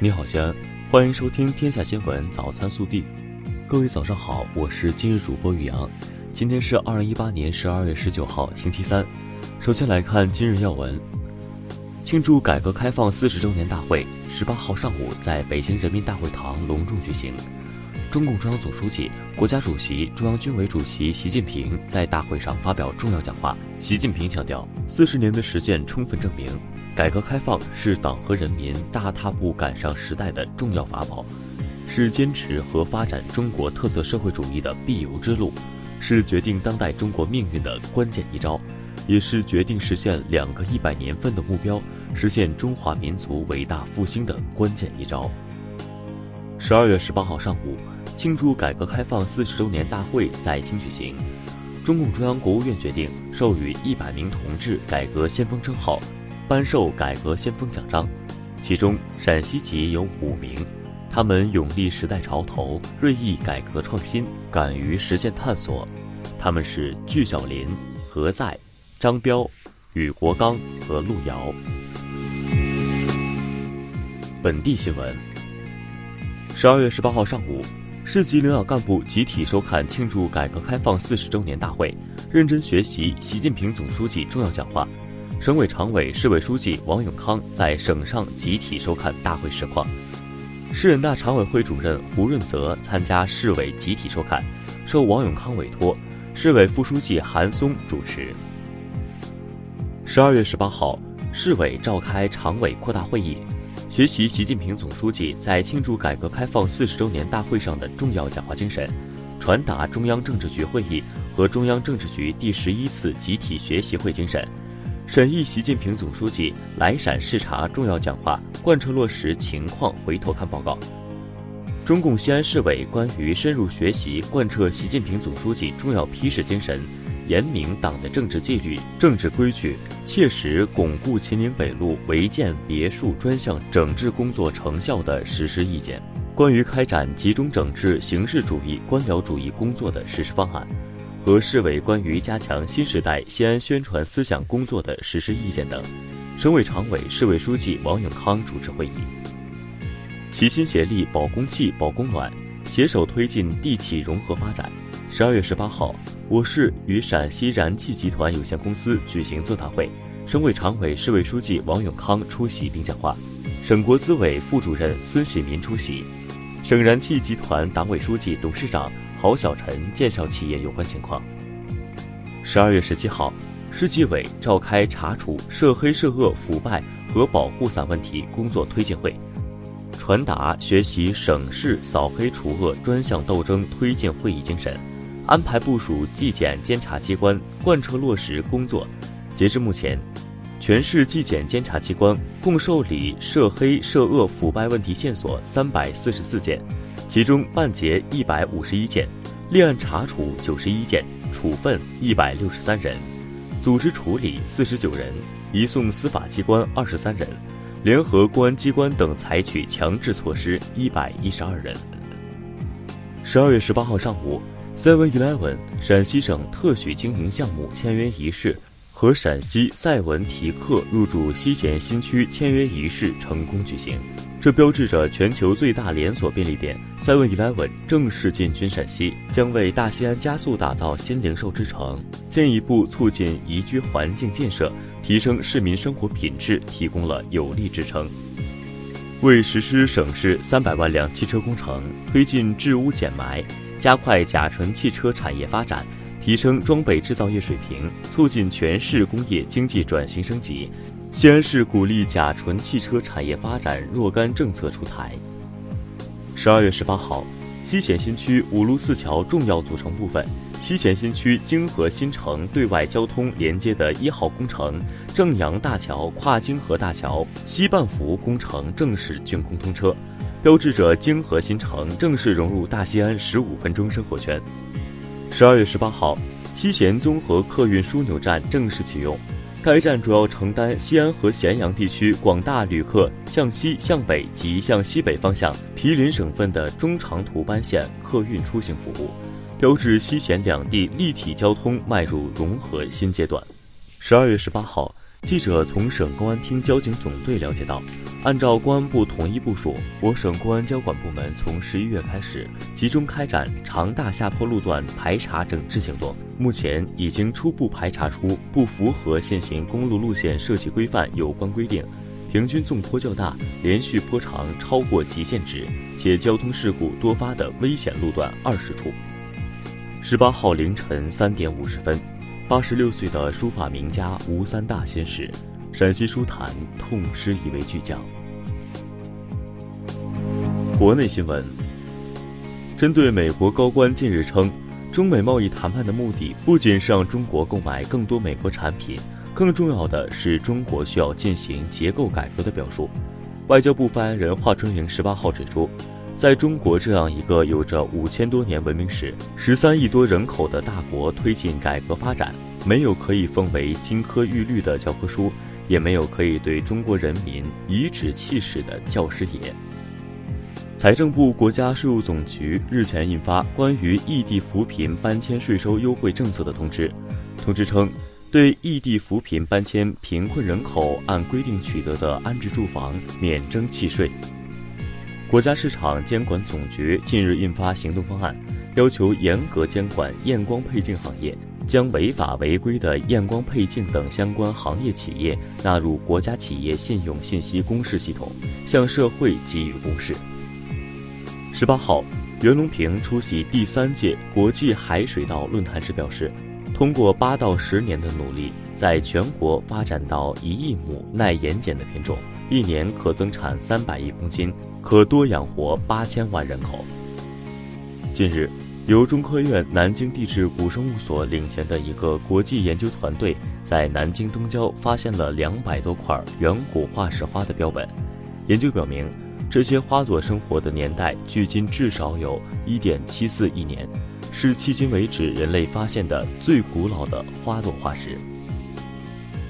你好，西安，欢迎收听《天下新闻早餐速递》。各位早上好，我是今日主播宇阳。今天是二零一八年十二月十九号，星期三。首先来看今日要闻。庆祝改革开放四十周年大会十八号上午在北京人民大会堂隆重举行。中共中央总书记、国家主席、中央军委主席习近平在大会上发表重要讲话。习近平强调，四十年的实践充分证明。改革开放是党和人民大踏步赶上时代的重要法宝，是坚持和发展中国特色社会主义的必由之路，是决定当代中国命运的关键一招，也是决定实现两个一百年奋斗目标、实现中华民族伟大复兴的关键一招。十二月十八号上午，庆祝改革开放四十周年大会在京举行，中共中央、国务院决定授予一百名同志改革先锋称号。颁授改革先锋奖章，其中陕西籍有五名，他们勇立时代潮头，锐意改革创新，敢于实践探索。他们是巨小林、何在、张彪、宇国刚和路遥。本地新闻：十二月十八号上午，市级领导干部集体收看庆祝改革开放四十周年大会，认真学习习近平总书记重要讲话。省委常委、市委书记王永康在省上集体收看大会实况，市人大常委会主任胡润泽参加市委集体收看，受王永康委托，市委副书记韩松主持。十二月十八号，市委召开常委扩大会议，学习习近平总书记在庆祝改革开放四十周年大会上的重要讲话精神，传达中央政治局会议和中央政治局第十一次集体学习会精神。审议习近平总书记来陕视察重要讲话贯彻落实情况回头看报告。中共西安市委关于深入学习贯彻习近平总书记重要批示精神，严明党的政治纪律、政治规矩，切实巩固秦岭北路违建别墅专项整治工作成效的实施意见，关于开展集中整治形式主义官僚主义工作的实施方案。和市委关于加强新时代西安宣传思想工作的实施意见等，省委常委、市委书记王永康主持会议。齐心协力保供气、保供暖，携手推进地气融合发展。十二月十八号，我市与陕西燃气集团有限公司举行座谈会，省委常委、市委书记王永康出席并讲话，省国资委副主任孙喜民出席，省燃气集团党委书记、董事长。郝小晨介绍企业有关情况。十二月十七号，市纪委召开查处涉黑涉恶腐败和保护伞问题工作推进会，传达学习省市扫黑除恶专项斗争推进会议精神，安排部署纪检监察机关贯彻落实工作。截至目前，全市纪检监察机关共受理涉黑涉恶腐败问题线索三百四十四件。其中办结一百五十一件，立案查处九十一件，处分一百六十三人，组织处理四十九人，移送司法机关二十三人，联合公安机关等采取强制措施一百一十二人。十二月十八号上午，Seven Eleven 陕西省特许经营项目签约仪式和陕西赛文提克入驻西咸新区签约仪式成功举行。这标志着全球最大连锁便利店 Seven Eleven 正式进军陕西，将为大西安加速打造新零售之城，进一步促进宜居环境建设，提升市民生活品质提供了有力支撑。为实施省市三百万辆汽车工程，推进治污减霾，加快甲醇汽车产业发展，提升装备制造业水平，促进全市工业经济转型升级。西安市鼓励甲醇汽车产业发展若干政策出台。十二月十八号，西咸新区五路四桥重要组成部分——西咸新区泾河新城对外交通连接的一号工程正阳大桥跨泾河大桥西半幅工程正式竣工通车，标志着泾河新城正式融入大西安十五分钟生活圈。十二月十八号，西咸综合客运枢纽站正式启用。该站主要承担西安和咸阳地区广大旅客向西、向北及向西北方向毗邻省份的中长途班线客运出行服务，标志西咸两地立体交通迈入融合新阶段。十二月十八号，记者从省公安厅交警总队了解到，按照公安部统一部署，我省公安交管部门从十一月开始集中开展长大下坡路段排查整治行动。目前已经初步排查出不符合现行公路路线设计规范有关规定，平均纵坡较大、连续坡长超过极限值且交通事故多发的危险路段二十处。十八号凌晨三点五十分。八十六岁的书法名家吴三大仙逝，陕西书坛痛失一位巨匠。国内新闻：针对美国高官近日称，中美贸易谈判的目的不仅是让中国购买更多美国产品，更重要的是中国需要进行结构改革的表述，外交部发言人华春莹十八号指出。在中国这样一个有着五千多年文明史、十三亿多人口的大国推进改革发展，没有可以奉为金科玉律的教科书，也没有可以对中国人民颐指气使的教师爷。财政部、国家税务总局日前印发关于异地扶贫搬迁税收优惠政策的通知，通知称，对异地扶贫搬迁贫困人口按规定取得的安置住房免征契税。国家市场监管总局近日印发行动方案，要求严格监管验光配镜行业，将违法违规的验光配镜等相关行业企业纳入国家企业信用信息公示系统，向社会给予公示。十八号，袁隆平出席第三届国际海水稻论坛时表示，通过八到十年的努力，在全国发展到一亿亩耐盐碱的品种，一年可增产三百亿公斤。可多养活八千万人口。近日，由中科院南京地质古生物所领衔的一个国际研究团队，在南京东郊发现了两百多块远古化石花的标本。研究表明，这些花朵生活的年代距今至少有一点七四亿年，是迄今为止人类发现的最古老的花朵化石。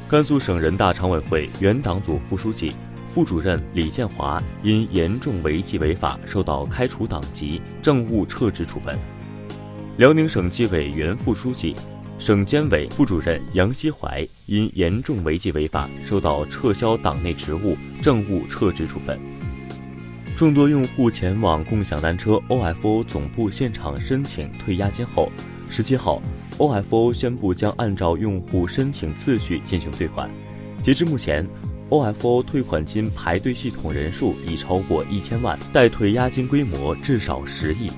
甘肃省人大常委会原党组副书记。副主任李建华因严重违纪违法受到开除党籍、政务撤职处分。辽宁省纪委原副书记、省监委副主任杨希怀因严重违纪违法受到撤销党内职务、政务撤职处分。众多用户前往共享单车 OFO 总部现场申请退押金后，十七号，OFO 宣布将按照用户申请次序进行退款。截至目前。OFO 退款金排队系统人数已超过一千万，待退押金规模至少十亿。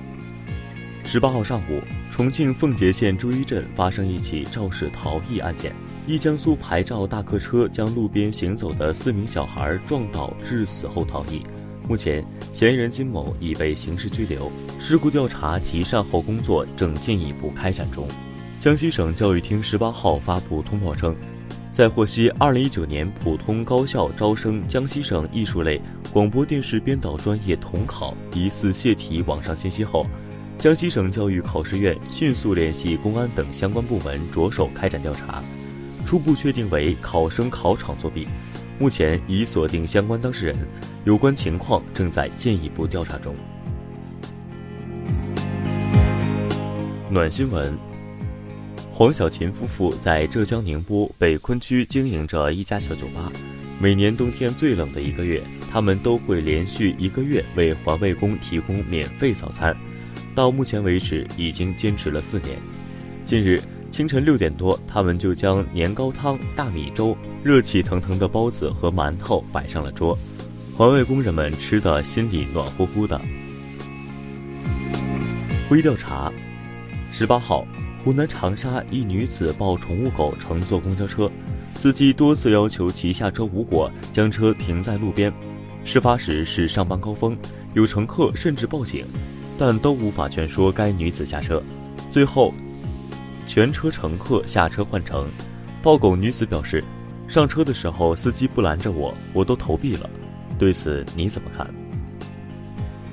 十八号上午，重庆奉节县朱一镇发生一起肇事逃逸案件，一江苏牌照大客车将路边行走的四名小孩撞倒致死后逃逸。目前，嫌疑人金某已被刑事拘留，事故调查及善后工作正进一步开展中。江西省教育厅十八号发布通报称。在获悉二零一九年普通高校招生江西省艺术类广播电视编导专业统考疑似泄题网上信息后，江西省教育考试院迅速联系公安等相关部门着手开展调查，初步确定为考生考场作弊，目前已锁定相关当事人，有关情况正在进一步调查中。暖新闻。黄小琴夫妇在浙江宁波北昆区经营着一家小酒吧。每年冬天最冷的一个月，他们都会连续一个月为环卫工提供免费早餐。到目前为止，已经坚持了四年。近日清晨六点多，他们就将年糕汤、大米粥、热气腾腾的包子和馒头摆上了桌。环卫工人们吃的心里暖乎乎的。微调查，十八号。湖南长沙一女子抱宠物狗乘坐公交车，司机多次要求其下车无果，将车停在路边。事发时是上班高峰，有乘客甚至报警，但都无法劝说该女子下车。最后，全车乘客下车换乘。抱狗女子表示，上车的时候司机不拦着我，我都投币了。对此你怎么看？